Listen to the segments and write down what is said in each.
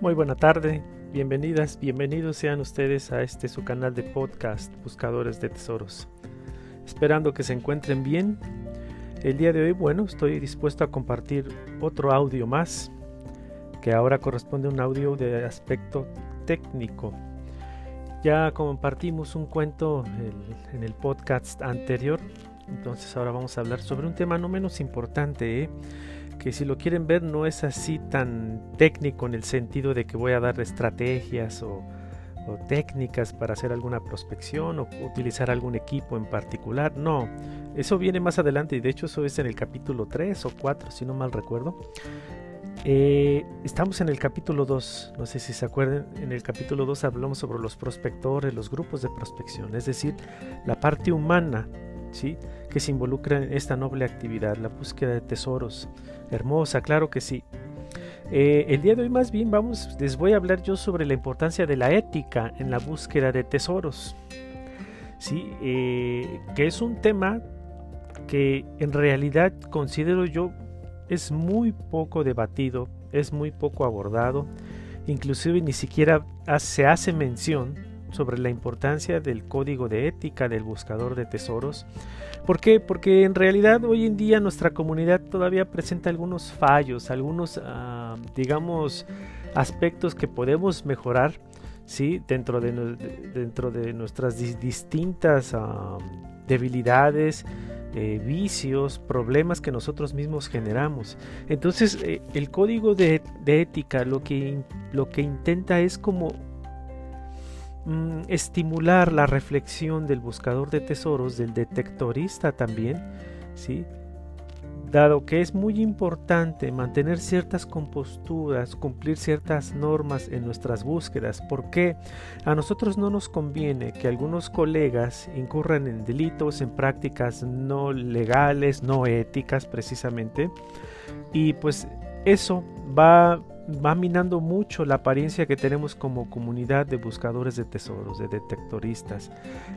Muy buena tarde, bienvenidas, bienvenidos sean ustedes a este su canal de podcast Buscadores de Tesoros. Esperando que se encuentren bien. El día de hoy, bueno, estoy dispuesto a compartir otro audio más, que ahora corresponde a un audio de aspecto técnico. Ya compartimos un cuento en el podcast anterior, entonces ahora vamos a hablar sobre un tema no menos importante, ¿eh? Que si lo quieren ver no es así tan técnico en el sentido de que voy a dar estrategias o, técnicas para hacer alguna prospección o utilizar algún equipo en particular. No, eso viene más adelante y de hecho eso es en el capítulo 3 o 4 si no mal recuerdo. Eh, estamos en el capítulo 2, no sé si se acuerdan, en el capítulo 2 hablamos sobre los prospectores, los grupos de prospección, es decir, la parte humana ¿sí? que se involucra en esta noble actividad, la búsqueda de tesoros. Hermosa, claro que sí. Eh, el día de hoy más bien vamos, les voy a hablar yo sobre la importancia de la ética en la búsqueda de tesoros. ¿sí? Eh, que es un tema que en realidad considero yo es muy poco debatido, es muy poco abordado, inclusive ni siquiera se hace mención sobre la importancia del código de ética del buscador de tesoros. ¿Por qué? Porque en realidad hoy en día nuestra comunidad todavía presenta algunos fallos, algunos, ah, digamos, aspectos que podemos mejorar, ¿sí? Dentro de, dentro de nuestras distintas ah, debilidades, eh, vicios, problemas que nosotros mismos generamos. Entonces, eh, el código de, de, ética lo que, lo que intenta es como Mm, estimular la reflexión del buscador de tesoros, del detectorista también, ¿sí? dado que es muy importante mantener ciertas composturas, cumplir ciertas normas en nuestras búsquedas, porque a nosotros no nos conviene que algunos colegas incurran en delitos, en prácticas no legales, no éticas precisamente, y pues eso va va minando mucho la apariencia que tenemos como comunidad de buscadores de tesoros, de detectoristas.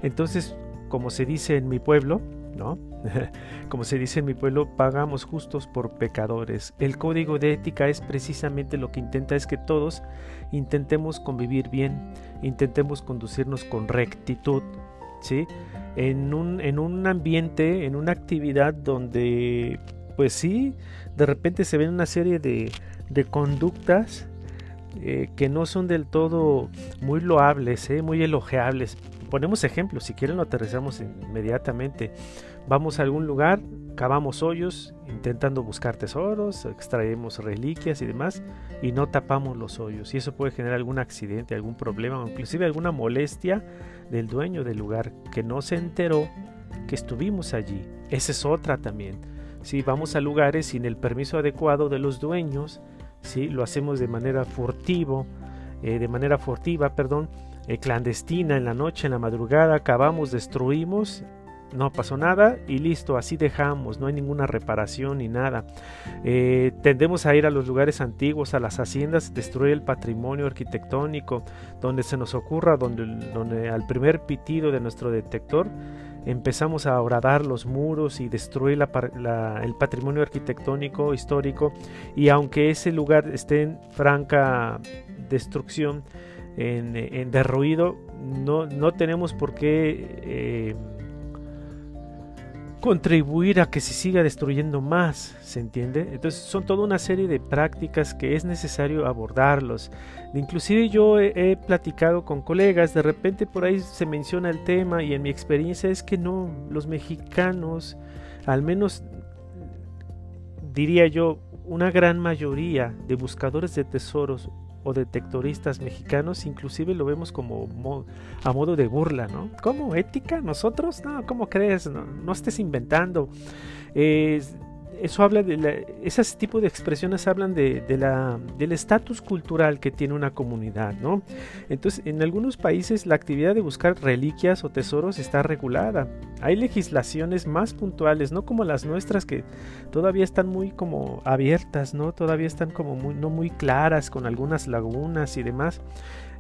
Entonces, como se dice en mi pueblo, ¿no? como se dice en mi pueblo, pagamos justos por pecadores. El código de ética es precisamente lo que intenta es que todos intentemos convivir bien, intentemos conducirnos con rectitud, ¿sí? En un, en un ambiente, en una actividad donde, pues sí, de repente se ven una serie de de conductas eh, que no son del todo muy loables, eh, muy elogiables. Ponemos ejemplos, si quieren lo aterrizamos inmediatamente. Vamos a algún lugar, cavamos hoyos intentando buscar tesoros, extraemos reliquias y demás y no tapamos los hoyos. Y eso puede generar algún accidente, algún problema inclusive alguna molestia del dueño del lugar que no se enteró que estuvimos allí. Esa es otra también. Si vamos a lugares sin el permiso adecuado de los dueños, lo hacemos de manera furtivo, eh, de manera furtiva, perdón, eh, clandestina en la noche, en la madrugada, acabamos, destruimos, no pasó nada y listo, así dejamos, no hay ninguna reparación ni nada. Eh, tendemos a ir a los lugares antiguos, a las haciendas, destruir el patrimonio arquitectónico, donde se nos ocurra, donde, donde al primer pitido de nuestro detector empezamos a horadar los muros y destruir el patrimonio arquitectónico histórico y aunque ese lugar esté en franca destrucción, en, derruido, no, no, tenemos por qué eh, contribuir a que se siga destruyendo más, ¿se entiende? Entonces son toda una serie de prácticas que es necesario abordarlos. Inclusive yo he, platicado con colegas, de repente por ahí se menciona el tema y en mi experiencia es que no, los mexicanos, al menos diría yo, una gran mayoría de buscadores de tesoros o detectoristas mexicanos, inclusive lo vemos como a modo de burla, ¿no? ¿Cómo? ¿Ética? ¿Nosotros? No, ¿cómo crees? No, estés inventando. Eso habla de la, ese tipo de expresiones hablan de, la, del estatus cultural que tiene una comunidad, ¿no? Entonces, en algunos países la actividad de buscar reliquias o tesoros está regulada. Hay legislaciones más puntuales, no como las nuestras que todavía están muy como abiertas, ¿no? Todavía están como muy, no muy claras con algunas lagunas y demás.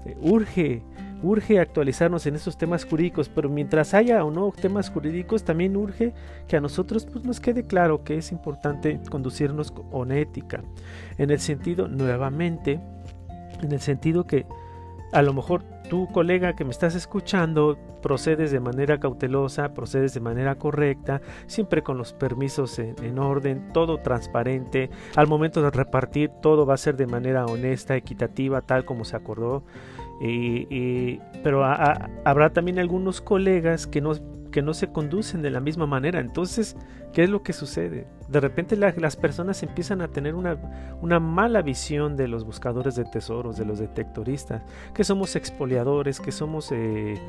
Eh, urge, urge actualizarnos en esos temas jurídicos, pero mientras haya o no temas jurídicos, también urge que a nosotros pues, nos quede claro que es importante conducirnos con ética, en el sentido nuevamente en el sentido que a lo mejor tu colega que me estás escuchando procedes de manera cautelosa, procedes de manera correcta, siempre con los permisos en, orden, todo transparente. Al momento de repartir, todo va a ser de manera honesta, equitativa, tal como se acordó. Pero habrá también algunos colegas que no que no se conducen de la misma manera. Entonces, ¿qué es lo que sucede? De repente las personas empiezan a tener una, una, mala visión de los buscadores de tesoros, de los detectoristas, que somos expoliadores, que somos eh,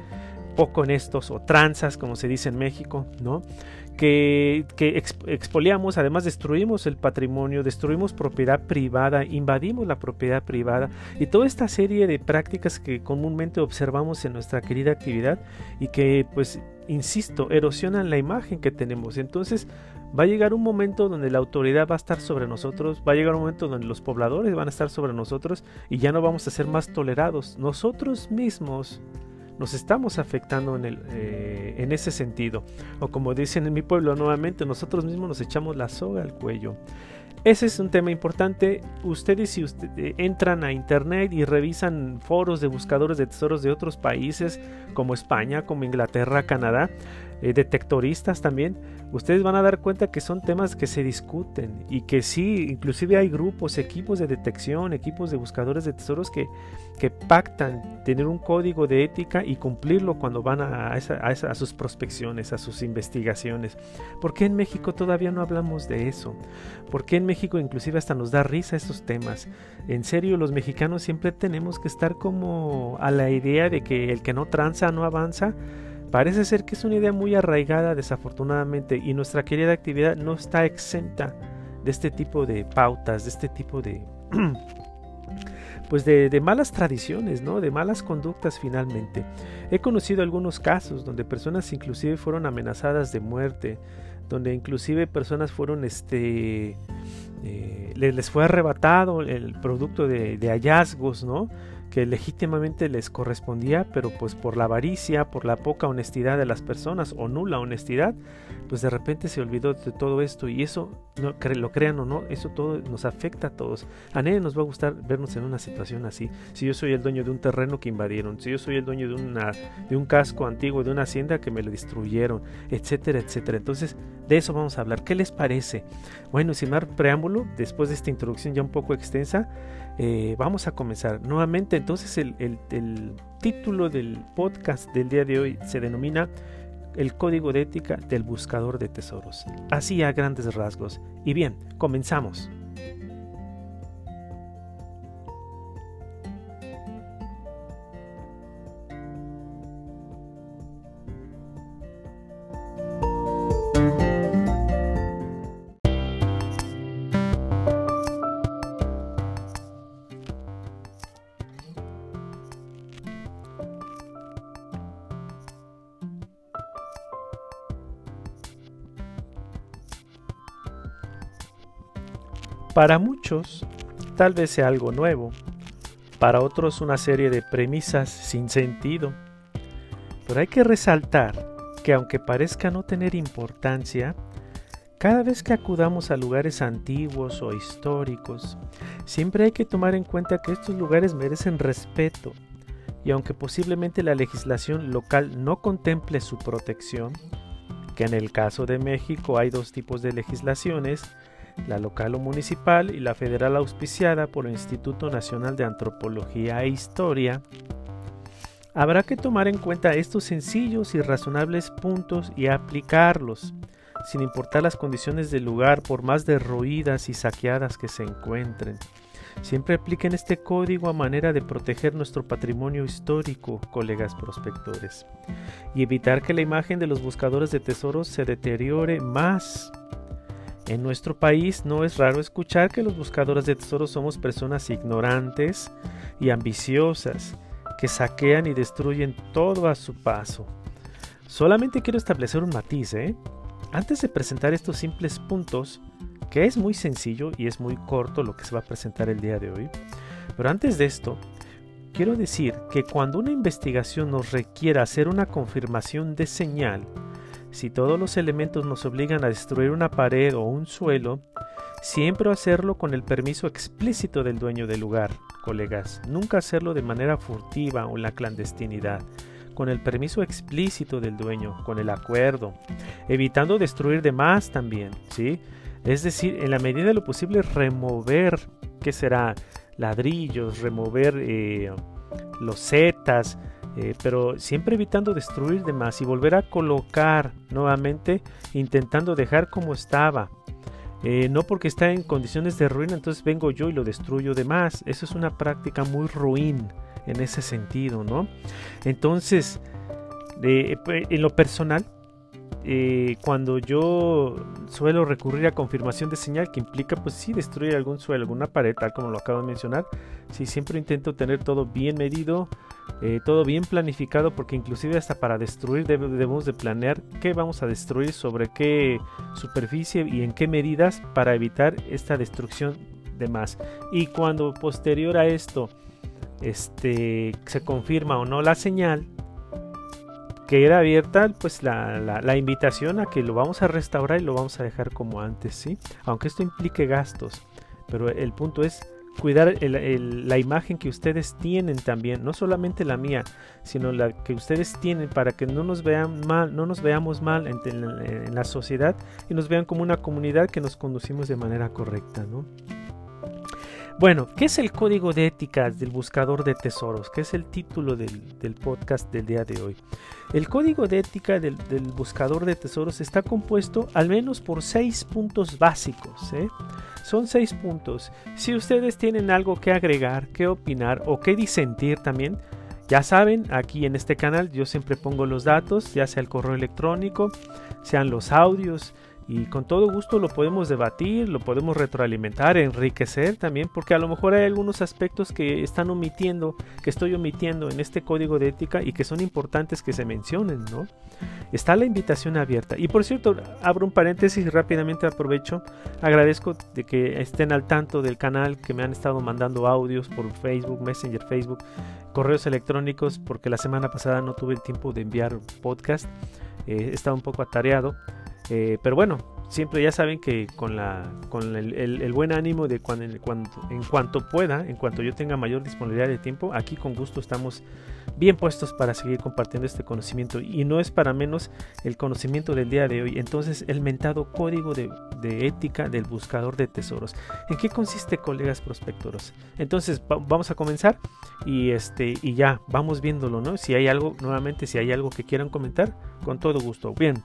poco honestos o tranzas, como se dice en México, ¿no? Que, expoliamos, además destruimos el patrimonio, destruimos propiedad privada, invadimos la propiedad privada y toda esta serie de prácticas que comúnmente observamos en nuestra querida actividad y que pues insisto, erosionan la imagen que tenemos. Entonces va a llegar un momento donde la autoridad va a estar sobre nosotros, va a llegar un momento donde los pobladores van a estar sobre nosotros y ya no vamos a ser más tolerados. Nosotros mismos nos estamos afectando en, el, eh, en ese sentido. O como dicen en mi pueblo nuevamente, nosotros mismos nos echamos la soga al cuello. Ese es un tema importante. Ustedes si eh, entran a internet y revisan foros de buscadores de tesoros de otros países como España, como Inglaterra, Canadá, eh, detectoristas también, ustedes van a dar cuenta que son temas que se discuten y que sí, inclusive hay grupos, equipos de detección, equipos de buscadores de tesoros que, que pactan tener un código de ética y cumplirlo cuando van a, a, sus prospecciones, a sus investigaciones. ¿Por qué en México todavía no hablamos de eso? ¿Por qué en México inclusive hasta nos da risa esos temas? En serio, los mexicanos siempre tenemos que estar como a la idea de que el que no tranza no avanza. Parece ser que es una idea muy arraigada desafortunadamente y nuestra querida actividad no está exenta de este tipo de pautas, de este tipo de pues de, malas tradiciones, ¿no? De malas conductas finalmente. He conocido algunos casos donde personas inclusive fueron amenazadas de muerte, donde inclusive personas fueron, este, eh, les, fue arrebatado el producto de, de hallazgos, ¿no? Que legítimamente les correspondía, pero pues por la avaricia, por la poca honestidad de las personas o nula honestidad, pues de repente se olvidó de todo esto y eso, no, lo crean o no, eso todo nos afecta a todos. A nadie nos va a gustar vernos en una situación así. Si yo soy el dueño de un terreno que invadieron, si yo soy el dueño de, una, de un casco antiguo, de una hacienda que me lo destruyeron, etcétera, etcétera. Entonces, de eso vamos a hablar. ¿Qué les parece? Bueno, sin más preámbulo, después de esta introducción ya un poco extensa, eh, vamos a comenzar. Nuevamente, entonces el, el título del podcast del día de hoy se denomina El código de ética del buscador de tesoros. Así a grandes rasgos. Y bien, comenzamos. Para muchos, tal vez sea algo nuevo, para otros una serie de premisas sin sentido. Pero hay que resaltar que aunque parezca no tener importancia, cada vez que acudamos a lugares antiguos o históricos, siempre hay que tomar en cuenta que estos lugares merecen respeto y aunque posiblemente la legislación local no contemple su protección, que en el caso de México hay dos tipos de legislaciones, la local o municipal y la federal auspiciada por el Instituto Nacional de Antropología e Historia, habrá que tomar en cuenta estos sencillos y razonables puntos y aplicarlos, sin importar las condiciones del lugar, por más derruidas y saqueadas que se encuentren. Siempre apliquen este código a manera de proteger nuestro patrimonio histórico, colegas prospectores, y evitar que la imagen de los buscadores de tesoros se deteriore más en nuestro país no es raro escuchar que los buscadores de tesoros somos personas ignorantes y ambiciosas, que saquean y destruyen todo a su paso. Solamente quiero establecer un matiz, ¿eh? Antes de presentar estos simples puntos, que es muy sencillo y es muy corto lo que se va a presentar el día de hoy, pero antes de esto, quiero decir que cuando una investigación nos requiera hacer una confirmación de señal, si todos los elementos nos obligan a destruir una pared o un suelo, siempre hacerlo con el permiso explícito del dueño del lugar, colegas. Nunca hacerlo de manera furtiva o en la clandestinidad con el permiso explícito del dueño, con el acuerdo, evitando destruir demás también, ¿sí? Es decir, en la medida de lo posible remover, ¿qué será? Ladrillos, remover eh, los setas, eh, pero siempre evitando destruir demás y volver a colocar nuevamente, intentando dejar como estaba. Eh, no porque está en condiciones de ruina, entonces vengo yo y lo destruyo de más. Eso es una práctica muy ruin en ese sentido, ¿no? Entonces, pues, en lo personal, eh, cuando yo suelo recurrir a confirmación de señal, que implica, pues sí, destruir algún suelo, alguna pared, tal como lo acabo de mencionar, sí, siempre intento tener todo bien medido, eh, todo bien planificado, porque inclusive hasta para destruir debemos de planear qué vamos a destruir, sobre qué superficie y en qué medidas para evitar esta destrucción de más. Y cuando posterior a esto, este, se confirma o no la señal, queda abierta pues la, invitación a que lo vamos a restaurar y lo vamos a dejar como antes, ¿sí? Aunque esto implique gastos, pero el punto es cuidar la imagen que ustedes tienen también, no solamente la mía, sino la que ustedes tienen para que no nos vean mal, no nos veamos mal en, en la sociedad y nos vean como una comunidad que nos conducimos de manera correcta, ¿no? Bueno, ¿qué es el código de éticas del buscador de tesoros? ¿Qué es el título del, podcast del día de hoy? El código de ética del, buscador de tesoros está compuesto al menos por seis puntos básicos. ¿eh? Son seis puntos. Si ustedes tienen algo que agregar, que opinar o que disentir también, ya saben, aquí en este canal yo siempre pongo los datos, ya sea el correo electrónico, sean los audios, y con todo gusto lo podemos debatir, lo podemos retroalimentar, enriquecer también, porque a lo mejor hay algunos aspectos que están omitiendo, que estoy omitiendo en este código de ética y que son importantes que se mencionen, ¿no? Está la invitación abierta. Y por cierto, abro un paréntesis y rápidamente aprovecho, agradezco de que estén al tanto del canal, que me han estado mandando audios por Facebook, Messenger, Facebook, correos electrónicos, porque la semana pasada no tuve el tiempo de enviar podcast, eh, estaba un poco atareado. Eh, pero bueno, siempre ya saben que con, la, con el, buen ánimo de cuando, en, cuanto pueda, en cuanto yo tenga mayor disponibilidad de tiempo, aquí con gusto estamos bien puestos para seguir compartiendo este conocimiento y no es para menos el conocimiento del día de hoy. Entonces, el mentado código de, ética del buscador de tesoros. ¿En qué consiste, colegas prospectoros? Entonces, vamos a comenzar y este y ya vamos viéndolo, ¿no? Si hay algo nuevamente, si hay algo que quieran comentar, con todo gusto. Bien.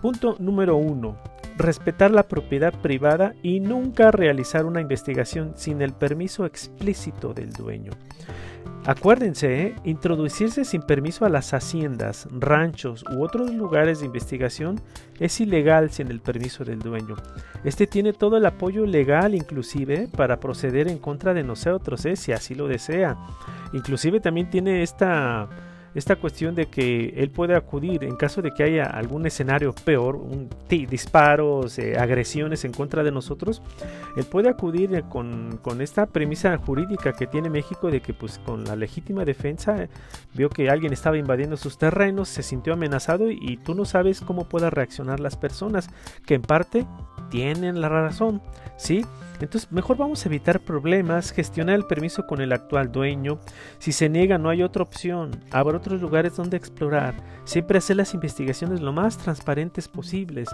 Punto número uno respetar la propiedad privada y nunca realizar una investigación sin el permiso explícito del dueño. Acuérdense, ¿eh? introducirse sin permiso a las haciendas, ranchos u otros lugares de investigación es ilegal sin el permiso del dueño. Este tiene todo el apoyo legal inclusive para proceder en contra de nosotros, ¿eh? si así lo desea. Inclusive también tiene esta esta cuestión de que él puede acudir en caso de que haya algún escenario peor, disparos, eh, agresiones en contra de nosotros, él puede acudir eh, con, esta premisa jurídica que tiene México de que pues con la legítima defensa eh, vio que alguien estaba invadiendo sus terrenos, se sintió amenazado y, tú no sabes cómo puedan reaccionar las personas, que en parte tienen la razón, ¿sí? Entonces, mejor vamos a evitar problemas, gestionar el permiso con el actual dueño. Si se niega, no hay otra opción. Habrá otros lugares donde explorar. Siempre hacer las investigaciones lo más transparentes posibles.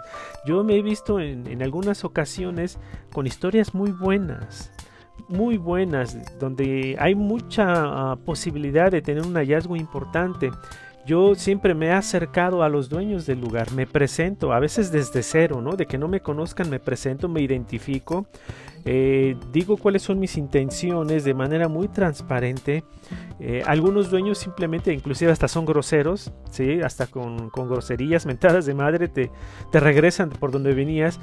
Yo me he visto en, algunas ocasiones con historias muy buenas muy buenas, donde hay mucha ah, posibilidad de tener un hallazgo importante. Yo siempre me he acercado a los dueños del lugar, me presento, a veces desde cero, ¿no? De que no me conozcan, me presento, me identifico, eh, digo cuáles son mis intenciones de manera muy transparente. Eh, algunos dueños simplemente, inclusive hasta son groseros, ¿sí? hasta con, groserías, mentadas de madre, te, te regresan por donde venías,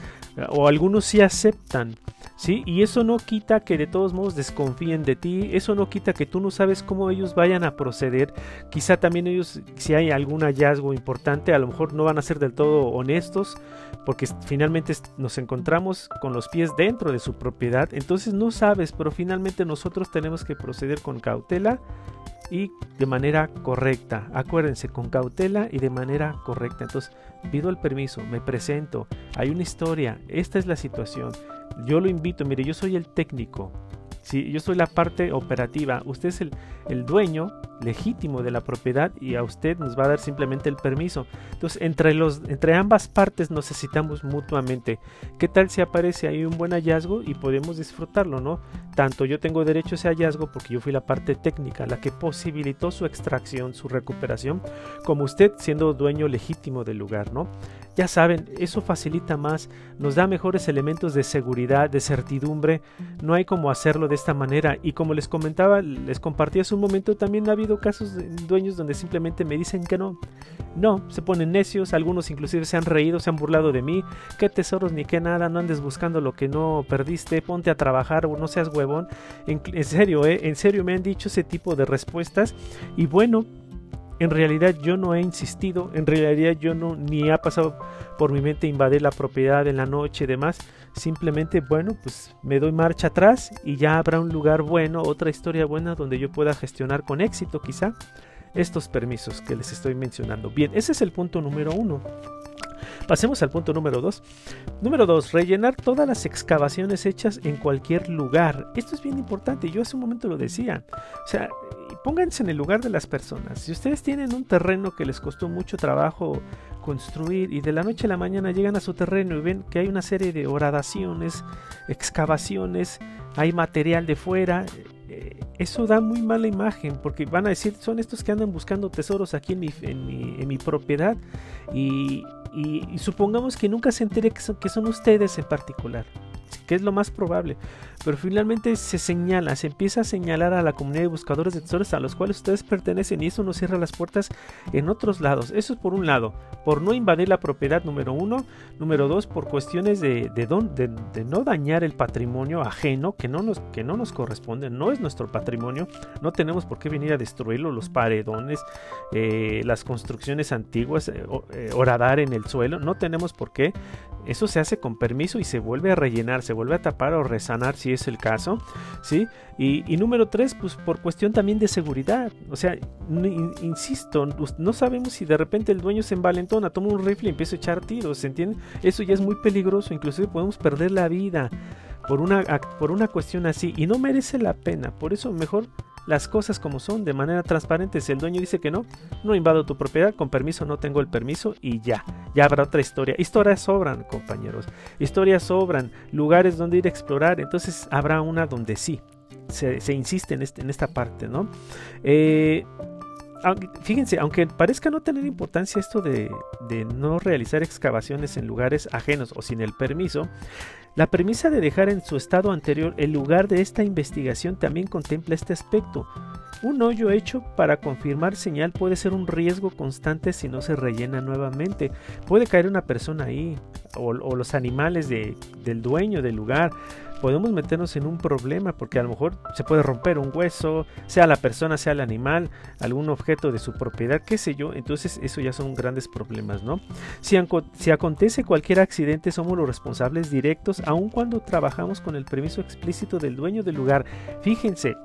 o algunos sí aceptan. ¿sí? Y eso no quita que de todos modos desconfíen de ti, eso no quita que tú no sabes cómo ellos vayan a proceder. Quizá también ellos, si hay algún hallazgo importante, a lo mejor no van a ser del todo honestos, porque finalmente nos encontramos con los pies dentro de su propiedad, entonces no sabes, pero finalmente nosotros tenemos que proceder con cautela y de manera correcta. Acuérdense, con cautela y de manera correcta. Entonces, pido el permiso, me presento, hay una historia, esta es la situación Yo lo invito, mire, yo soy el técnico, ¿sí? yo soy la parte operativa, usted es el, el dueño legítimo de la propiedad y a usted nos va a dar simplemente el permiso. Entonces, entre, los, entre ambas partes necesitamos mutuamente. ¿Qué tal si aparece ahí un buen hallazgo y podemos disfrutarlo, no? Tanto yo tengo derecho a ese hallazgo porque yo fui la parte técnica, la que posibilitó su extracción, su recuperación, como usted siendo dueño legítimo del lugar, ¿no? Ya saben, eso facilita más, nos da mejores elementos de seguridad, de certidumbre. No hay como hacerlo de esta manera. Y como les comentaba, les compartí hace un momento, también ha habido casos de dueños donde simplemente me dicen que no. No, se ponen necios, algunos inclusive se han reído, se han burlado de mí. Qué tesoros ni qué nada, no andes buscando lo que no perdiste, ponte a trabajar o no seas huevón. En, serio, ¿eh? en serio me han dicho ese tipo de respuestas. Y bueno, en realidad yo no he insistido, en realidad yo no ni ha pasado por mi mente invadir la propiedad en la noche y demás. Simplemente, bueno, pues me doy marcha atrás y ya habrá un lugar bueno, otra historia buena donde yo pueda gestionar con éxito quizá estos permisos que les estoy mencionando. Bien, ese es el punto número uno. Pasemos al punto número 2. Número 2. Rellenar todas las excavaciones hechas en cualquier lugar. Esto es bien importante. Yo hace un momento lo decía. O sea, pónganse en el lugar de las personas. Si ustedes tienen un terreno que les costó mucho trabajo construir y de la noche a la mañana llegan a su terreno y ven que hay una serie de horadaciones, excavaciones, hay material de fuera, eh, eso da muy mala imagen porque van a decir son estos que andan buscando tesoros aquí en mi, en mi, propiedad. Y, y, supongamos que nunca se entere que son ustedes en particular que es lo más probable. Pero finalmente se señala, se empieza a señalar a la comunidad de buscadores de tesoros a los cuales ustedes pertenecen y eso nos cierra las puertas en otros lados. Eso es por un lado, por no invadir la propiedad número uno. Número dos, por cuestiones de, de, no dañar el patrimonio ajeno que no, nos, que no nos corresponde, no es nuestro patrimonio. No tenemos por qué venir a destruirlo, los paredones, eh, las construcciones antiguas, eh, eh, en el suelo. No tenemos por qué. Eso se hace con permiso y se vuelve a rellenar, se vuelve a tapar o resanar si es el caso, ¿sí? Y, número tres, pues por cuestión también de seguridad. O sea, insisto, no sabemos si de repente el dueño se envalentona, toma un rifle y empieza a echar tiros, ¿se entiende? Eso ya es muy peligroso, inclusive podemos perder la vida por una, por una cuestión así y no merece la pena. Por eso mejor las cosas como son, de manera transparente. Si el dueño dice que no, no invado tu propiedad, con permiso no tengo el permiso y ya, ya habrá otra historia. Historias sobran, compañeros. Historias sobran, lugares donde ir a explorar. Entonces habrá una donde sí. Se, insiste en, este, en, esta parte, ¿no? Eh, fíjense, aunque parezca no tener importancia esto de, de, no realizar excavaciones en lugares ajenos o sin el permiso, la premisa de dejar en su estado anterior el lugar de esta investigación también contempla este aspecto. Un hoyo hecho para confirmar señal puede ser un riesgo constante si no se rellena nuevamente. Puede caer una persona ahí o, los animales del dueño del lugar podemos meternos en un problema porque a lo mejor se puede romper un hueso, sea la persona, sea el animal, algún objeto de su propiedad, qué sé yo, entonces eso ya son grandes problemas, ¿no? Si, si acontece cualquier accidente somos los responsables directos, aun cuando trabajamos con el permiso explícito del dueño del lugar. Fíjense,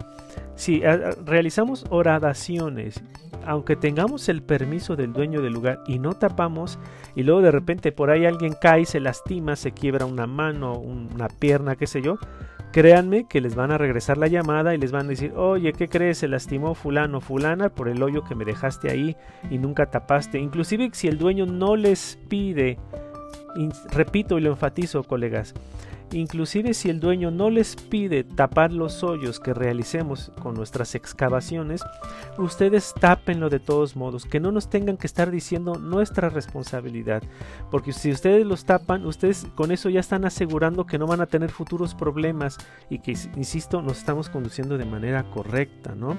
si realizamos horadaciones, aunque tengamos el permiso del dueño del lugar y no tapamos, y luego de repente por ahí alguien cae, se lastima, se quiebra una mano, una pierna, qué sé yo, créanme que les van a regresar la llamada y les van a decir, oye, ¿qué crees? Se lastimó fulano, fulana por el hoyo que me dejaste ahí y nunca tapaste. Inclusive si el dueño no les pide, repito y lo enfatizo, colegas, Inclusive si el dueño no les pide tapar los hoyos que realicemos con nuestras excavaciones, ustedes tápenlo de todos modos, que no nos tengan que estar diciendo nuestra responsabilidad, porque si ustedes los tapan, ustedes con eso ya están asegurando que no van a tener futuros problemas y que, insisto, nos estamos conduciendo de manera correcta, ¿no?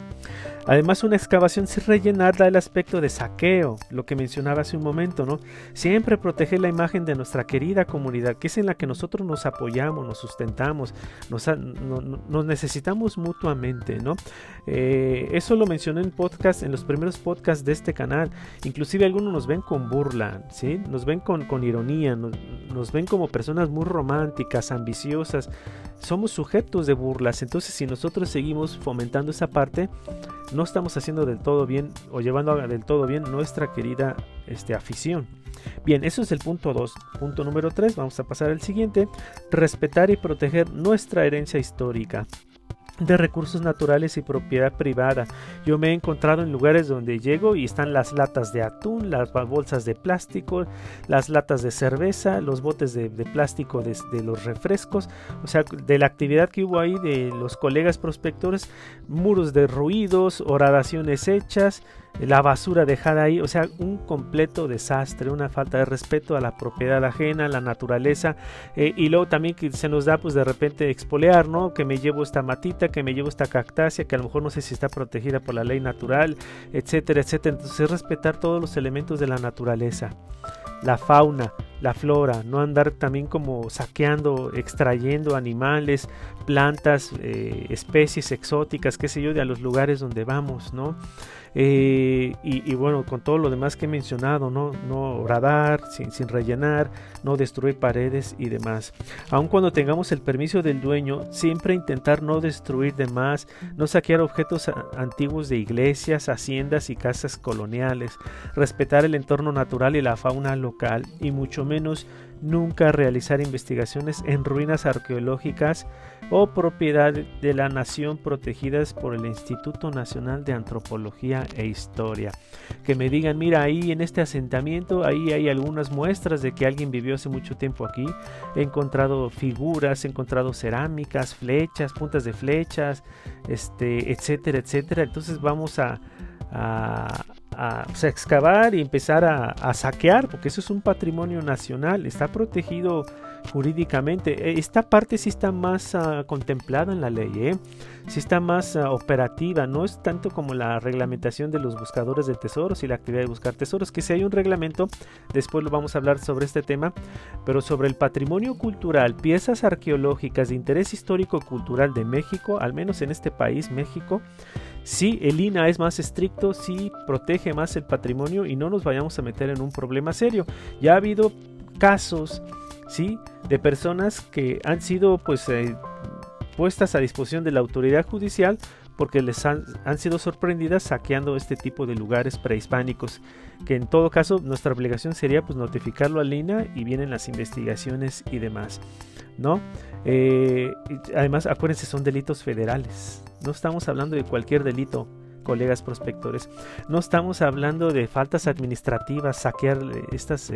Además, una excavación sin rellenar da el aspecto de saqueo, lo que mencionaba hace un momento, ¿no? Siempre proteger la imagen de nuestra querida comunidad, que es en la que nosotros nos apoyamos nos sustentamos, nos, necesitamos mutuamente, ¿no? Eh, eso lo mencioné en podcast, en los primeros podcasts de este canal. Inclusive algunos nos ven con burla, ¿sí? Nos ven con, con ironía, nos, ven como personas muy románticas, ambiciosas. Somos sujetos de burlas, entonces si nosotros seguimos fomentando esa parte, no estamos haciendo del todo bien o llevando del todo bien nuestra querida este, afición. Bien, eso es el punto 2. Punto número 3, vamos a pasar al siguiente. Respetar y proteger nuestra herencia histórica de recursos naturales y propiedad privada. Yo me he encontrado en lugares donde llego y están las latas de atún, las bolsas de plástico, las latas de cerveza, los botes de, plástico de, los refrescos, o sea, de la actividad que hubo ahí de los colegas prospectores, muros de ruidos, horadaciones hechas, la basura dejada ahí, o sea, un completo desastre, una falta de respeto a la propiedad ajena, a la naturaleza, eh, y luego también que se nos da pues de repente expolear, ¿no? Que me llevo esta matita, que me llevo esta cactácea, que a lo mejor no sé si está protegida por la ley natural, etcétera, etcétera. Entonces respetar todos los elementos de la naturaleza la fauna, la flora, no andar también como saqueando, extrayendo animales, plantas, eh, especies exóticas, qué sé yo, de a los lugares donde vamos, ¿no? Eh, y, bueno, con todo lo demás que he mencionado, no, no radar sin, sin, rellenar, no destruir paredes y demás. Aun cuando tengamos el permiso del dueño, siempre intentar no destruir demás, no saquear objetos antiguos de iglesias, haciendas y casas coloniales, respetar el entorno natural y la fauna local y mucho menos nunca realizar investigaciones en ruinas arqueológicas o propiedad de la nación protegidas por el Instituto Nacional de Antropología e Historia. Que me digan, mira, ahí en este asentamiento, ahí hay algunas muestras de que alguien vivió hace mucho tiempo aquí. He encontrado figuras, he encontrado cerámicas, flechas, puntas de flechas, este, etcétera, etcétera. Entonces vamos a, a, a, excavar y empezar a, saquear, porque eso es un patrimonio nacional, está protegido jurídicamente. E, esta parte sí está más ah, contemplada en la ley, ¿eh? sí está más ah, operativa, no es tanto como la reglamentación de los buscadores de tesoros y la actividad de buscar tesoros, que si hay un reglamento, después lo vamos a hablar sobre este tema, pero sobre el patrimonio cultural, piezas arqueológicas de interés histórico-cultural de México, al menos en este país, México, Sí, el INA es más estricto, sí protege más el patrimonio y no nos vayamos a meter en un problema serio. Ya ha habido casos, sí, de personas que han sido pues eh, puestas a disposición de la autoridad judicial porque les han, han, sido sorprendidas saqueando este tipo de lugares prehispánicos que en todo caso nuestra obligación sería pues notificarlo al INA y vienen las investigaciones y demás no eh, además acuérdense son delitos federales no estamos hablando de cualquier delito, colegas prospectores. No estamos hablando de faltas administrativas, saquear eh, estas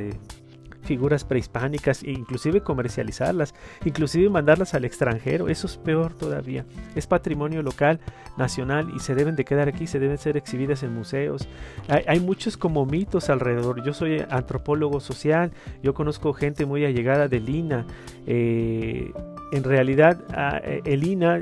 figuras prehispánicas e inclusive comercializarlas, inclusive mandarlas al extranjero. Eso es peor todavía. Es patrimonio local, nacional y se deben de quedar aquí, se deben ser exhibidas en museos. Hay, muchos como mitos alrededor. Yo soy antropólogo social, yo conozco gente muy allegada de Lina. Eh, en realidad el INA,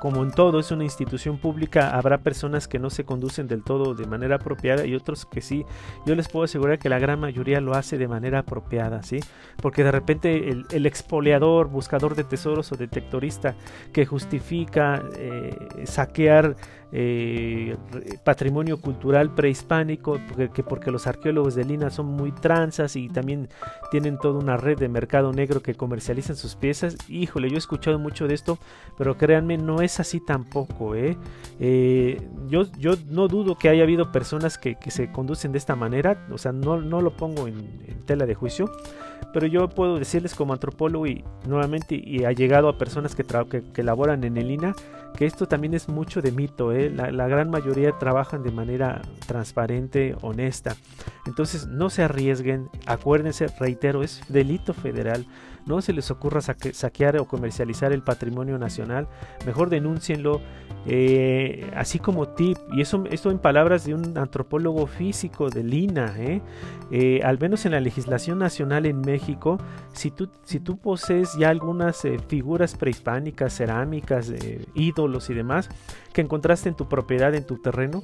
como en todo, es una institución pública. Habrá personas que no se conducen del todo de manera apropiada y otros que sí. Yo les puedo asegurar que la gran mayoría lo hace de manera apropiada, ¿sí? Porque de repente el, expoliador, buscador de tesoros o detectorista que justifica eh, saquear eh, patrimonio cultural prehispánico, porque, que porque los arqueólogos de Lina son muy tranzas y también tienen toda una red de mercado negro que comercializan sus piezas. Híjole, yo he escuchado mucho de esto, pero créanme, no es así tampoco. ¿eh? Eh, yo, yo no dudo que haya habido personas que, se conducen de esta manera, o sea, no, no lo pongo en, tela de juicio, pero yo puedo decirles como antropólogo y nuevamente y ha llegado a personas que, que, que laboran en el INA, que esto también es mucho de mito, ¿eh? la, la, gran mayoría trabajan de manera transparente, honesta. Entonces no se arriesguen, acuérdense, reitero, es delito federal no se les ocurra saquear o comercializar el patrimonio nacional, mejor denúncienlo. Eh, así como tip, y eso esto en palabras de un antropólogo físico de Lina, ¿eh? Eh, al menos en la legislación nacional en México, si tú, si tú posees ya algunas figuras prehispánicas, cerámicas, ídolos y demás, que encontraste en tu propiedad, en tu terreno,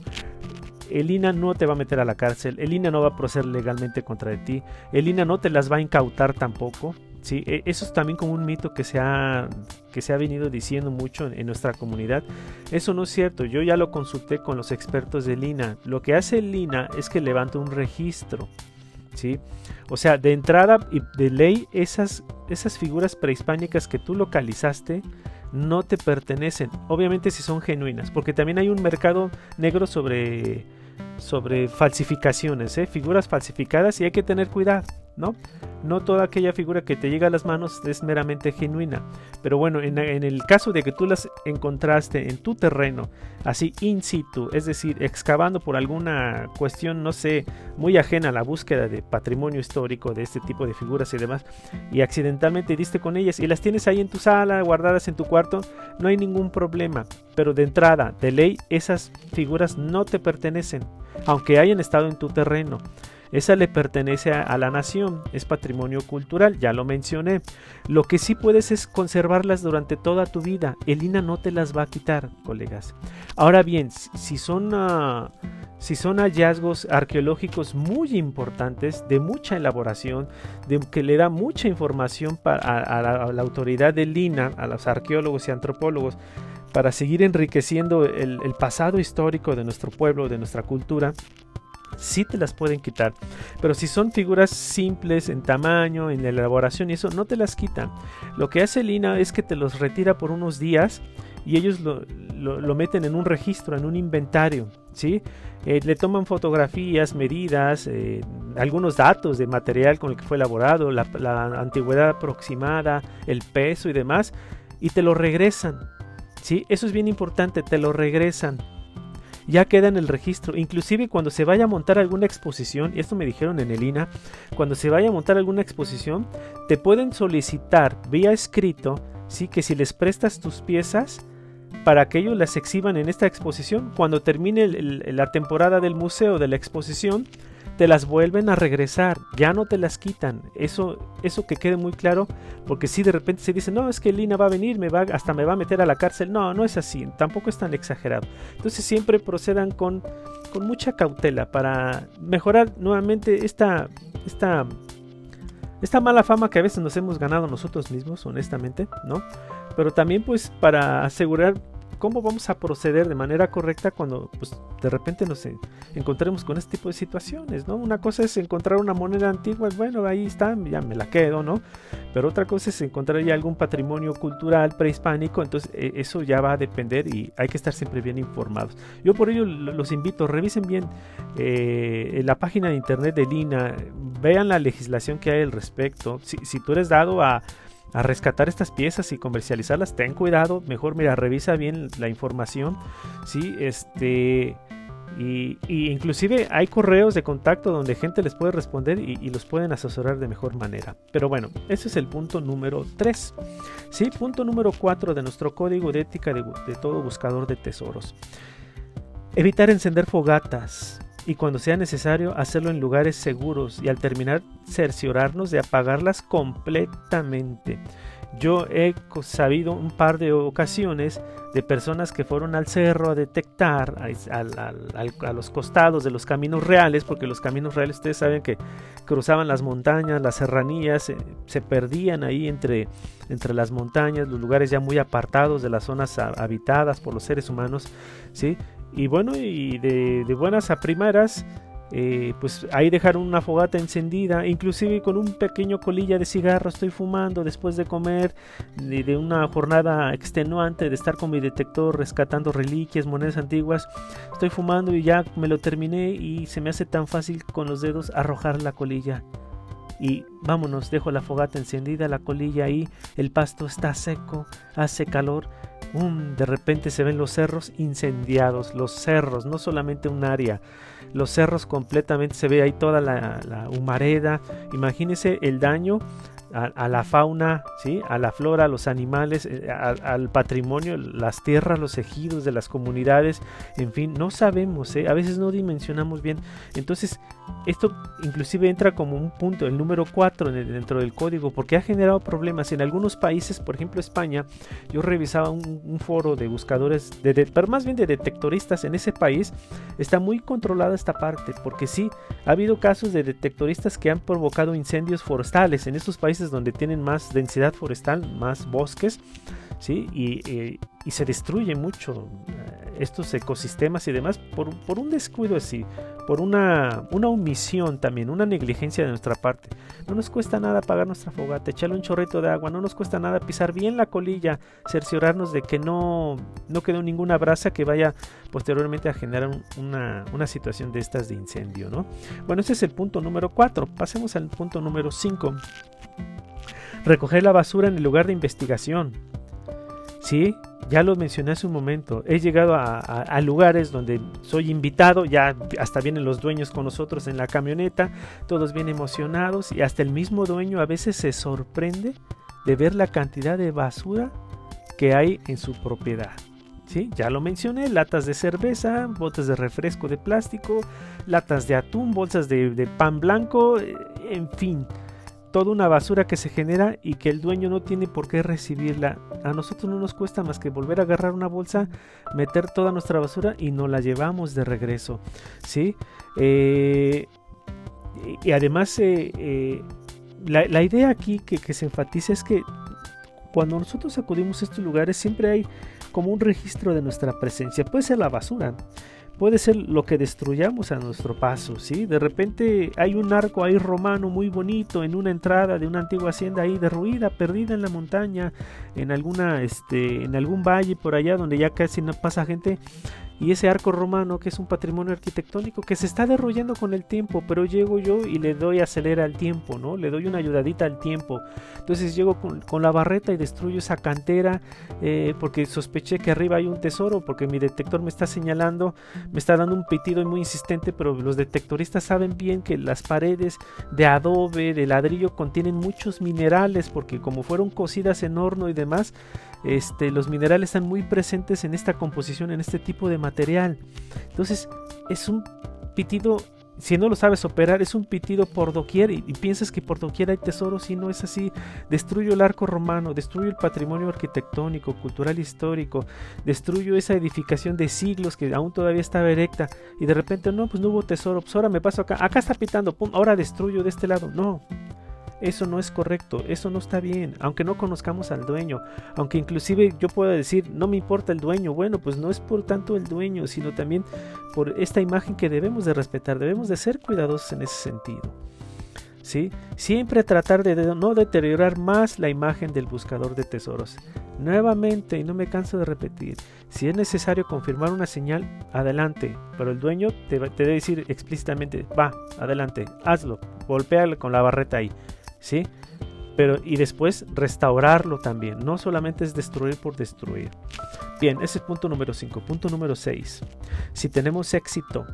el INA no te va a meter a la cárcel, el INA no va a proceder legalmente contra ti, el INA no te las va a incautar tampoco, Sí, e, eso es también como un mito que se ha, que se ha venido diciendo mucho en, nuestra comunidad. Eso no es cierto, yo ya lo consulté con los expertos de Lina. Lo que hace Lina es que levanta un registro. ¿sí? O sea, de entrada y de ley, esas, esas figuras prehispánicas que tú localizaste no te pertenecen. Obviamente si son genuinas, porque también hay un mercado negro sobre, sobre falsificaciones, ¿eh? figuras falsificadas y hay que tener cuidado. ¿No? No toda aquella figura que te llega a las manos es meramente genuina. Pero bueno, en, el caso de que tú las encontraste en tu terreno, así in situ, es decir, excavando por alguna cuestión, no sé, muy ajena a la búsqueda de patrimonio histórico de este tipo de figuras y demás, y accidentalmente diste con ellas y las tienes ahí en tu sala, guardadas en tu cuarto, no hay ningún problema. Pero de entrada, de ley, esas figuras no te pertenecen, aunque hayan estado en tu terreno. Esa le pertenece a, la nación, es patrimonio cultural, ya lo mencioné. Lo que sí puedes es conservarlas durante toda tu vida. El INA no te las va a quitar, colegas. Ahora bien, si son... Ah, si son hallazgos arqueológicos muy importantes, de mucha elaboración, de, que le da mucha información a, la, autoridad del INA, a los arqueólogos y antropólogos, para seguir enriqueciendo el pasado histórico de nuestro pueblo, de nuestra cultura, sí te las pueden quitar. Pero si son figuras simples en tamaño, en elaboración y eso, no te las quitan. Lo que hace Lina es que te los retira por unos días y ellos lo, meten en un registro, en un inventario. ¿sí? Eh, le toman fotografías, medidas, eh, algunos datos de material con el que fue elaborado, la, la antigüedad aproximada, el peso y demás, y te lo regresan. ¿sí? Eso es bien importante, te lo regresan ya queda en el registro. Inclusive cuando se vaya a montar alguna exposición, y esto me dijeron en el INA, cuando se vaya a montar alguna exposición, te pueden solicitar vía escrito, sí, que si les prestas tus piezas, para que ellos las exhiban en esta exposición, cuando termine la temporada del museo de la exposición, te las vuelven a regresar, ya no te las quitan. Eso, eso que quede muy claro, porque si de repente se dice, no, es que Lina va a venir, me va, hasta me va a meter a la cárcel. No, no es así, tampoco es tan exagerado. Entonces siempre procedan con, con mucha cautela para mejorar nuevamente esta, esta, esta mala fama que a veces nos hemos ganado nosotros mismos, honestamente, ¿no? Pero también pues para asegurar cómo vamos a proceder de manera correcta cuando pues, de repente nos encontremos con este tipo de situaciones, ¿no? Una cosa es encontrar una moneda antigua, bueno, ahí está, ya me la quedo, ¿no? Pero otra cosa es encontrar ya algún patrimonio cultural prehispánico, entonces e, eso ya va a depender y hay que estar siempre bien informados. Yo por ello los invito, revisen bien eh, la página de internet de Lina, vean la legislación que hay al respecto, si tú eres dado a a rescatar estas piezas y comercializarlas, ten cuidado, mejor mira, revisa bien la información, sí, este, y, inclusive hay correos de contacto donde gente les puede responder y, los pueden asesorar de mejor manera. Pero bueno, ese es el punto número 3. Sí, punto número 4 de nuestro código de ética de todo buscador de tesoros. Evitar encender fogatas y cuando sea necesario hacerlo en lugares seguros y al terminar cerciorarnos de apagarlas completamente. Yo he sabido un par de ocasiones de personas que fueron al cerro a detectar a, los costados de los caminos reales, porque los caminos reales ustedes saben que cruzaban las montañas, las serranías, se perdían ahí entre, entre las montañas, los lugares ya muy apartados de las zonas habitadas por los seres humanos, ¿sí? Y bueno, y de, buenas a primeras, eh, pues ahí dejaron una fogata encendida, inclusive con un pequeño colilla de cigarro estoy fumando después de comer, de, de, una jornada extenuante de estar con mi detector rescatando reliquias, monedas antiguas, estoy fumando y ya me lo terminé y se me hace tan fácil con los dedos arrojar la colilla. Y vámonos, dejo la fogata encendida, la colilla ahí, el pasto está seco, hace calor de repente se ven los cerros incendiados, los cerros, no solamente un área, los cerros completamente se ve ahí toda la, la humareda. Imagínense el daño a, la fauna, ¿sí? a la flora, a los animales, eh, al patrimonio, las tierras, los ejidos de las comunidades, en fin, no sabemos, ¿eh? a veces no dimensionamos bien. Entonces, esto inclusive entra como un punto, el número 4 dentro del código, porque ha generado problemas. En algunos países, por ejemplo España, yo revisaba un, foro de buscadores, de, pero más bien de detectoristas en ese país, está muy controlada esta parte, porque sí, ha habido casos de detectoristas que han provocado incendios forestales en estos países donde tienen más densidad forestal, más bosques, ¿sí? Y, y se destruye mucho estos ecosistemas y demás por, un descuido así, por una, una, omisión también, una negligencia de nuestra parte. No nos cuesta nada apagar nuestra fogata, echarle un chorrito de agua, no nos cuesta nada pisar bien la colilla, cerciorarnos de que no, no quedó ninguna brasa que vaya posteriormente a generar una, una, situación de estas de incendio. ¿no? Bueno, ese es el punto número 4. Pasemos al punto número 5. Recoger la basura en el lugar de investigación. ¿Sí? Ya lo mencioné hace un momento, he llegado a, lugares donde soy invitado, ya hasta vienen los dueños con nosotros en la camioneta, todos bien emocionados y hasta el mismo dueño a veces se sorprende de ver la cantidad de basura que hay en su propiedad. ¿Sí? Ya lo mencioné, latas de cerveza, botes de refresco de plástico, latas de atún, bolsas de pan blanco, eh, en fin, toda una basura que se genera y que el dueño no tiene por qué recibirla. A nosotros no nos cuesta más que volver a agarrar una bolsa, meter toda nuestra basura y nos la llevamos de regreso. ¿sí? Eh, y además, eh, eh, la, idea aquí que, que se enfatiza es que cuando nosotros acudimos a estos lugares siempre hay como un registro de nuestra presencia. Puede ser la basura, puede ser lo que destruyamos a nuestro paso, ¿sí? De repente hay un arco ahí romano muy bonito en una entrada de una antigua hacienda ahí derruida, perdida en la montaña, en alguna este en algún valle por allá donde ya casi no pasa gente y ese arco romano que es un patrimonio arquitectónico que se está derruyendo con el tiempo, pero llego yo y le doy acelera al tiempo, ¿no? Le doy una ayudadita al tiempo. Entonces llego con, la barreta y destruyo esa cantera eh, porque sospeché que arriba hay un tesoro, porque mi detector me está señalando, me está dando un pitido muy insistente, pero los detectoristas saben bien que las paredes de adobe, de ladrillo, contienen muchos minerales, porque como fueron cocidas en horno y demás, este, los minerales están muy presentes en esta composición, en este tipo de material. Entonces, es un pitido, si no lo sabes operar, es un pitido por doquier y, piensas que por doquier hay tesoros y no es así. Destruyo el arco romano, destruyo el patrimonio arquitectónico, cultural, histórico, destruyo esa edificación de siglos que aún todavía estaba erecta y de repente no, pues no hubo tesoro, pues ahora me paso acá, acá está pitando, pum, ahora destruyo de este lado. No, eso no es correcto, eso no está bien, aunque no conozcamos al dueño, aunque inclusive yo pueda decir, no me importa el dueño, bueno, pues no es por tanto el dueño, sino también por esta imagen que debemos de respetar, debemos de ser cuidadosos en ese sentido. ¿Sí? Siempre tratar de no deteriorar más la imagen del buscador de tesoros. Nuevamente, y no me canso de repetir, si es necesario confirmar una señal, adelante, pero el dueño te, te debe decir explícitamente, va, adelante, hazlo, golpea con la barreta ahí. ¿Sí? Pero, y después restaurarlo también, no solamente es destruir por destruir. Bien, ese es punto número 5. Punto número 6. Si tenemos éxito,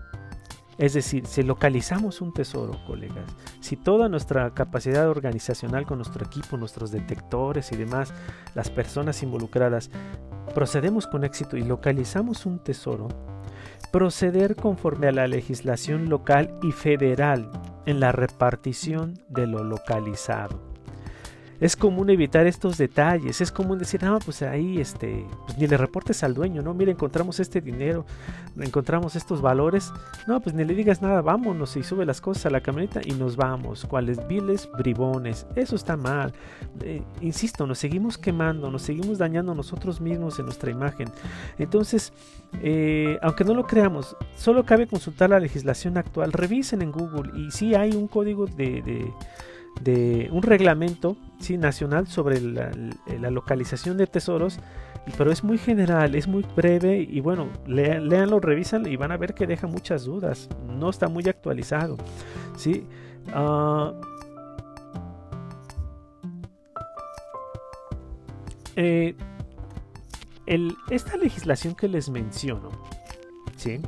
es decir, si localizamos un tesoro, colegas, si toda nuestra capacidad organizacional con nuestro equipo, nuestros detectores y demás, las personas involucradas, procedemos con éxito y localizamos un tesoro, proceder conforme a la legislación local y federal en la repartición de lo localizado. Es común evitar estos detalles, es común decir, no, pues ahí, este, pues ni le reportes al dueño, no, mira, encontramos este dinero, encontramos estos valores, no, pues ni le digas nada, vámonos y sube las cosas a la camioneta y nos vamos, cuales viles bribones, eso está mal, eh, insisto, nos seguimos quemando, nos seguimos dañando nosotros mismos en nuestra imagen, entonces, eh, aunque no lo creamos, solo cabe consultar la legislación actual, revisen en Google y si hay un código de un reglamento ¿sí? nacional sobre la, localización de tesoros, pero es muy general, es muy breve y bueno, leanlo, revisan y van a ver que deja muchas dudas, no está muy actualizado. ¿sí? Ah, eh, esta legislación que les menciono, ¿sí?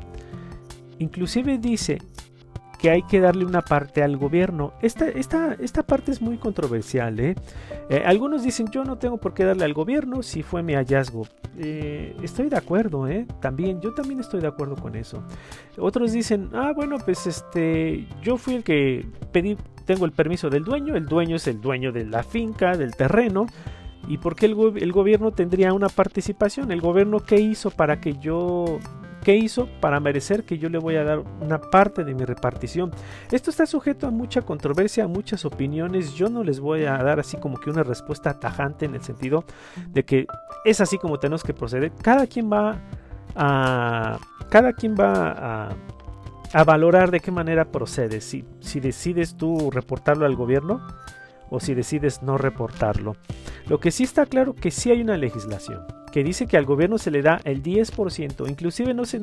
inclusive dice que hay que darle una parte al gobierno. Esta, esta, esta parte es muy controversial. ¿eh? ¿eh? algunos dicen yo no tengo por qué darle al gobierno si fue mi hallazgo. Eh, estoy de acuerdo, ¿eh? también, yo también estoy de acuerdo con eso. Otros dicen, ah, bueno, pues este, yo fui el que pedí, tengo el permiso del dueño, el dueño es el dueño de la finca, del terreno. ¿Y por qué el, el gobierno tendría una participación? ¿El gobierno qué hizo para que yo ¿Qué hizo para merecer que yo le voy a dar una parte de mi repartición? Esto está sujeto a mucha controversia, a muchas opiniones. Yo no les voy a dar así como que una respuesta tajante en el sentido de que es así como tenemos que proceder. Cada quien va a... Cada quien va a valorar de qué manera procedes, si, si decides tú reportarlo al gobierno o si decides no reportarlo. Lo que sí está claro que sí hay una legislación que dice que al gobierno se le da el 10%, inclusive no se,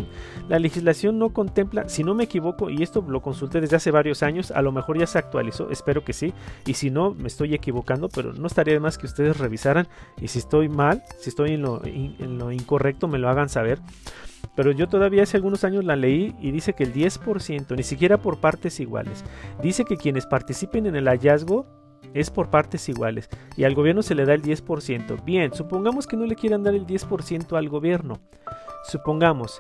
la legislación no contempla, si no me equivoco, y esto lo consulté desde hace varios años, a lo mejor ya se actualizó, espero que sí, y si no, me estoy equivocando, pero no estaría de más que ustedes revisaran, y si estoy mal, si estoy en lo, en lo incorrecto, me lo hagan saber. Pero yo todavía hace algunos años la leí y dice que el 10%, ni siquiera por partes iguales, dice que quienes participen en el hallazgo es por partes iguales y al gobierno se le da el 10%. Bien, supongamos que no le quieran dar el 10% al gobierno. Supongamos,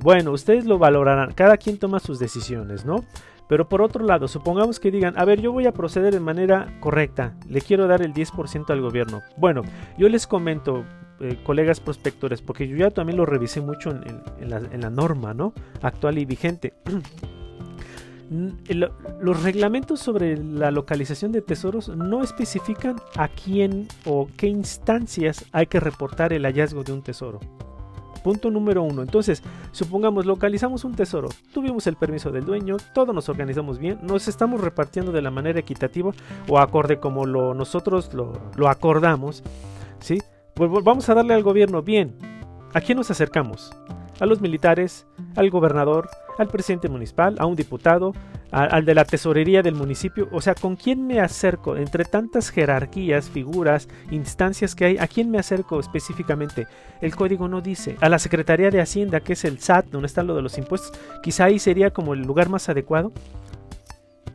bueno, ustedes lo valorarán, cada quien toma sus decisiones, ¿no? Pero por otro lado, supongamos que digan, a ver, yo voy a proceder de manera correcta, le quiero dar el 10% al gobierno. Bueno, yo les comento, eh, colegas prospectores, porque yo ya también lo revisé mucho en, la, en la norma, ¿no? Actual y vigente. los reglamentos sobre la localización de tesoros no especifican a quién o qué instancias hay que reportar el hallazgo de un tesoro. Punto número uno. Entonces, supongamos, localizamos un tesoro, tuvimos el permiso del dueño, todos nos organizamos bien, nos estamos repartiendo de la manera equitativa o acorde como lo, nosotros lo, lo acordamos, ¿sí? Pues vamos a darle al gobierno bien. ¿A quién nos acercamos? A los militares, al gobernador, al presidente municipal, a un diputado, al de la tesorería del municipio. O sea, ¿con quién me acerco? Entre tantas jerarquías, figuras, instancias que hay, ¿a quién me acerco específicamente? El código no dice. A la Secretaría de Hacienda, que es el SAT, donde está lo de los impuestos, quizá ahí sería como el lugar más adecuado.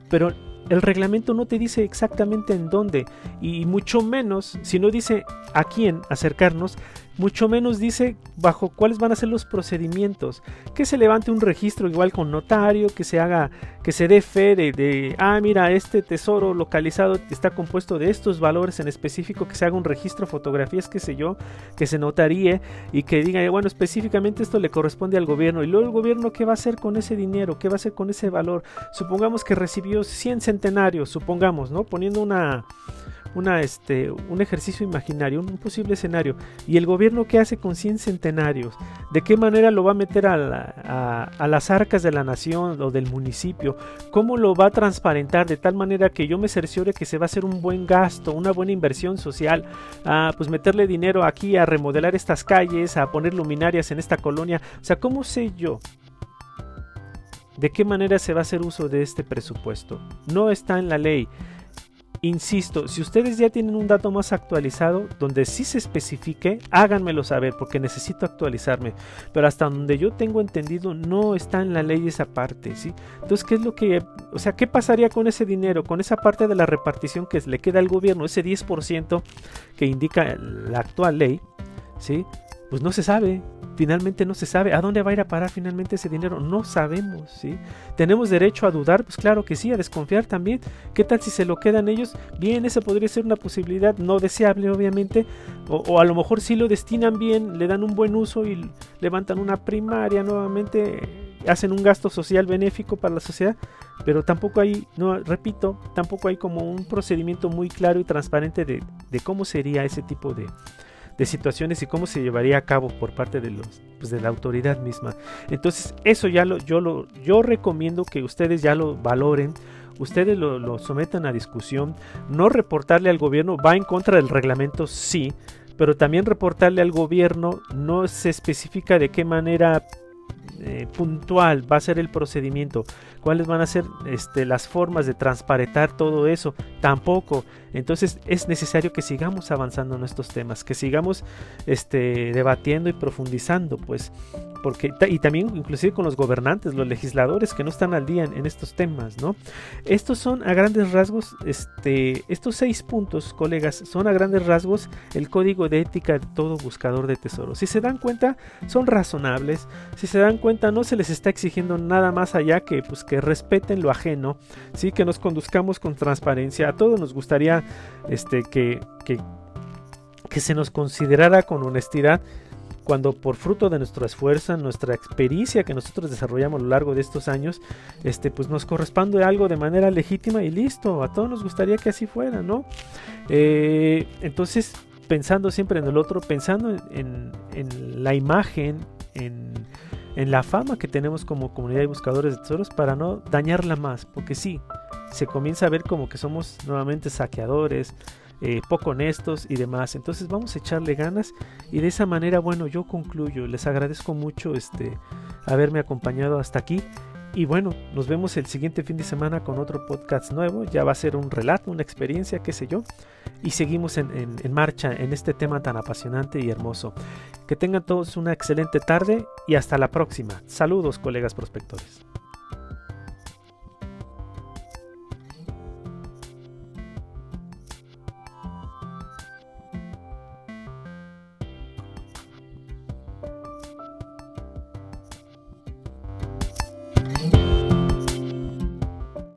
Pero el reglamento no te dice exactamente en dónde y mucho menos, si no dice a quién acercarnos, mucho menos dice bajo cuáles van a ser los procedimientos, que se levante un registro igual con notario, que se haga, que se dé fe de, ah, mira, este tesoro localizado está compuesto de estos valores en específico, que se haga un registro, fotografías, qué sé yo, que se notaríe y que diga, bueno, específicamente esto le corresponde al gobierno, y luego el gobierno, ¿qué va a hacer con ese dinero? ¿Qué va a hacer con ese valor? Supongamos que recibió 100 centenarios, supongamos, ¿no? Poniendo una una, este, un ejercicio imaginario, un, posible escenario. ¿Y el gobierno qué hace con 100 centenarios? ¿De qué manera lo va a meter a, a, las arcas de la nación o del municipio? ¿Cómo lo va a transparentar de tal manera que yo me cerciore que se va a hacer un buen gasto, una buena inversión social? A, pues meterle dinero aquí a remodelar estas calles, a poner luminarias en esta colonia. O sea, ¿cómo sé yo? ¿De qué manera se va a hacer uso de este presupuesto? No está en la ley. Insisto, si ustedes ya tienen un dato más actualizado donde sí se especifique, háganmelo saber porque necesito actualizarme. Pero hasta donde yo tengo entendido no está en la ley esa parte, ¿sí? Entonces, ¿qué es lo que, o sea, qué pasaría con ese dinero, con esa parte de la repartición que le queda al gobierno, ese 10% que indica la actual ley, ¿sí? Pues no se sabe, finalmente no se sabe. ¿A dónde va a ir a parar finalmente ese dinero? No sabemos, ¿sí? ¿Tenemos derecho a dudar? Pues claro que sí, a desconfiar también. ¿Qué tal si se lo quedan ellos? Bien, esa podría ser una posibilidad no deseable, obviamente. O, a lo mejor sí lo destinan bien, le dan un buen uso y levantan una primaria nuevamente, hacen un gasto social benéfico para la sociedad. Pero tampoco hay, no, repito, tampoco hay como un procedimiento muy claro y transparente de cómo sería ese tipo de de situaciones y cómo se llevaría a cabo por parte de los pues, de la autoridad misma. Entonces, eso ya lo yo lo yo recomiendo que ustedes ya lo valoren, ustedes lo, lo sometan a discusión, no reportarle al gobierno va en contra del reglamento, sí, pero también reportarle al gobierno no se especifica de qué manera eh, puntual va a ser el procedimiento, cuáles van a ser este, las formas de transparentar todo eso, tampoco. Entonces es necesario que sigamos avanzando en estos temas, que sigamos este, debatiendo y profundizando, pues, porque y también inclusive con los gobernantes, los legisladores que no están al día en, estos temas, ¿no? Estos son a grandes rasgos, este, estos seis puntos, colegas, son a grandes rasgos el código de ética de todo buscador de tesoros. Si se dan cuenta, son razonables. Si se dan cuenta, no se les está exigiendo nada más allá que, pues, que respeten lo ajeno, sí, que nos conduzcamos con transparencia. A todos nos gustaría, este, que, que, que se nos considerara con honestidad cuando por fruto de nuestro esfuerzo, nuestra experiencia que nosotros desarrollamos a lo largo de estos años, este, pues nos corresponde algo de manera legítima y listo, a todos nos gustaría que así fuera, ¿no? Eh, entonces, pensando siempre en el otro, pensando en, la imagen, en, en la fama que tenemos como comunidad de buscadores de tesoros para no dañarla más, porque sí, se comienza a ver como que somos nuevamente saqueadores, eh, poco honestos y demás. Entonces vamos a echarle ganas y de esa manera, bueno, yo concluyo. Les agradezco mucho este haberme acompañado hasta aquí. Y bueno, nos vemos el siguiente fin de semana con otro podcast nuevo. Ya va a ser un relato, una experiencia, qué sé yo. Y seguimos en, en marcha en este tema tan apasionante y hermoso. Que tengan todos una excelente tarde y hasta la próxima. Saludos, colegas prospectores.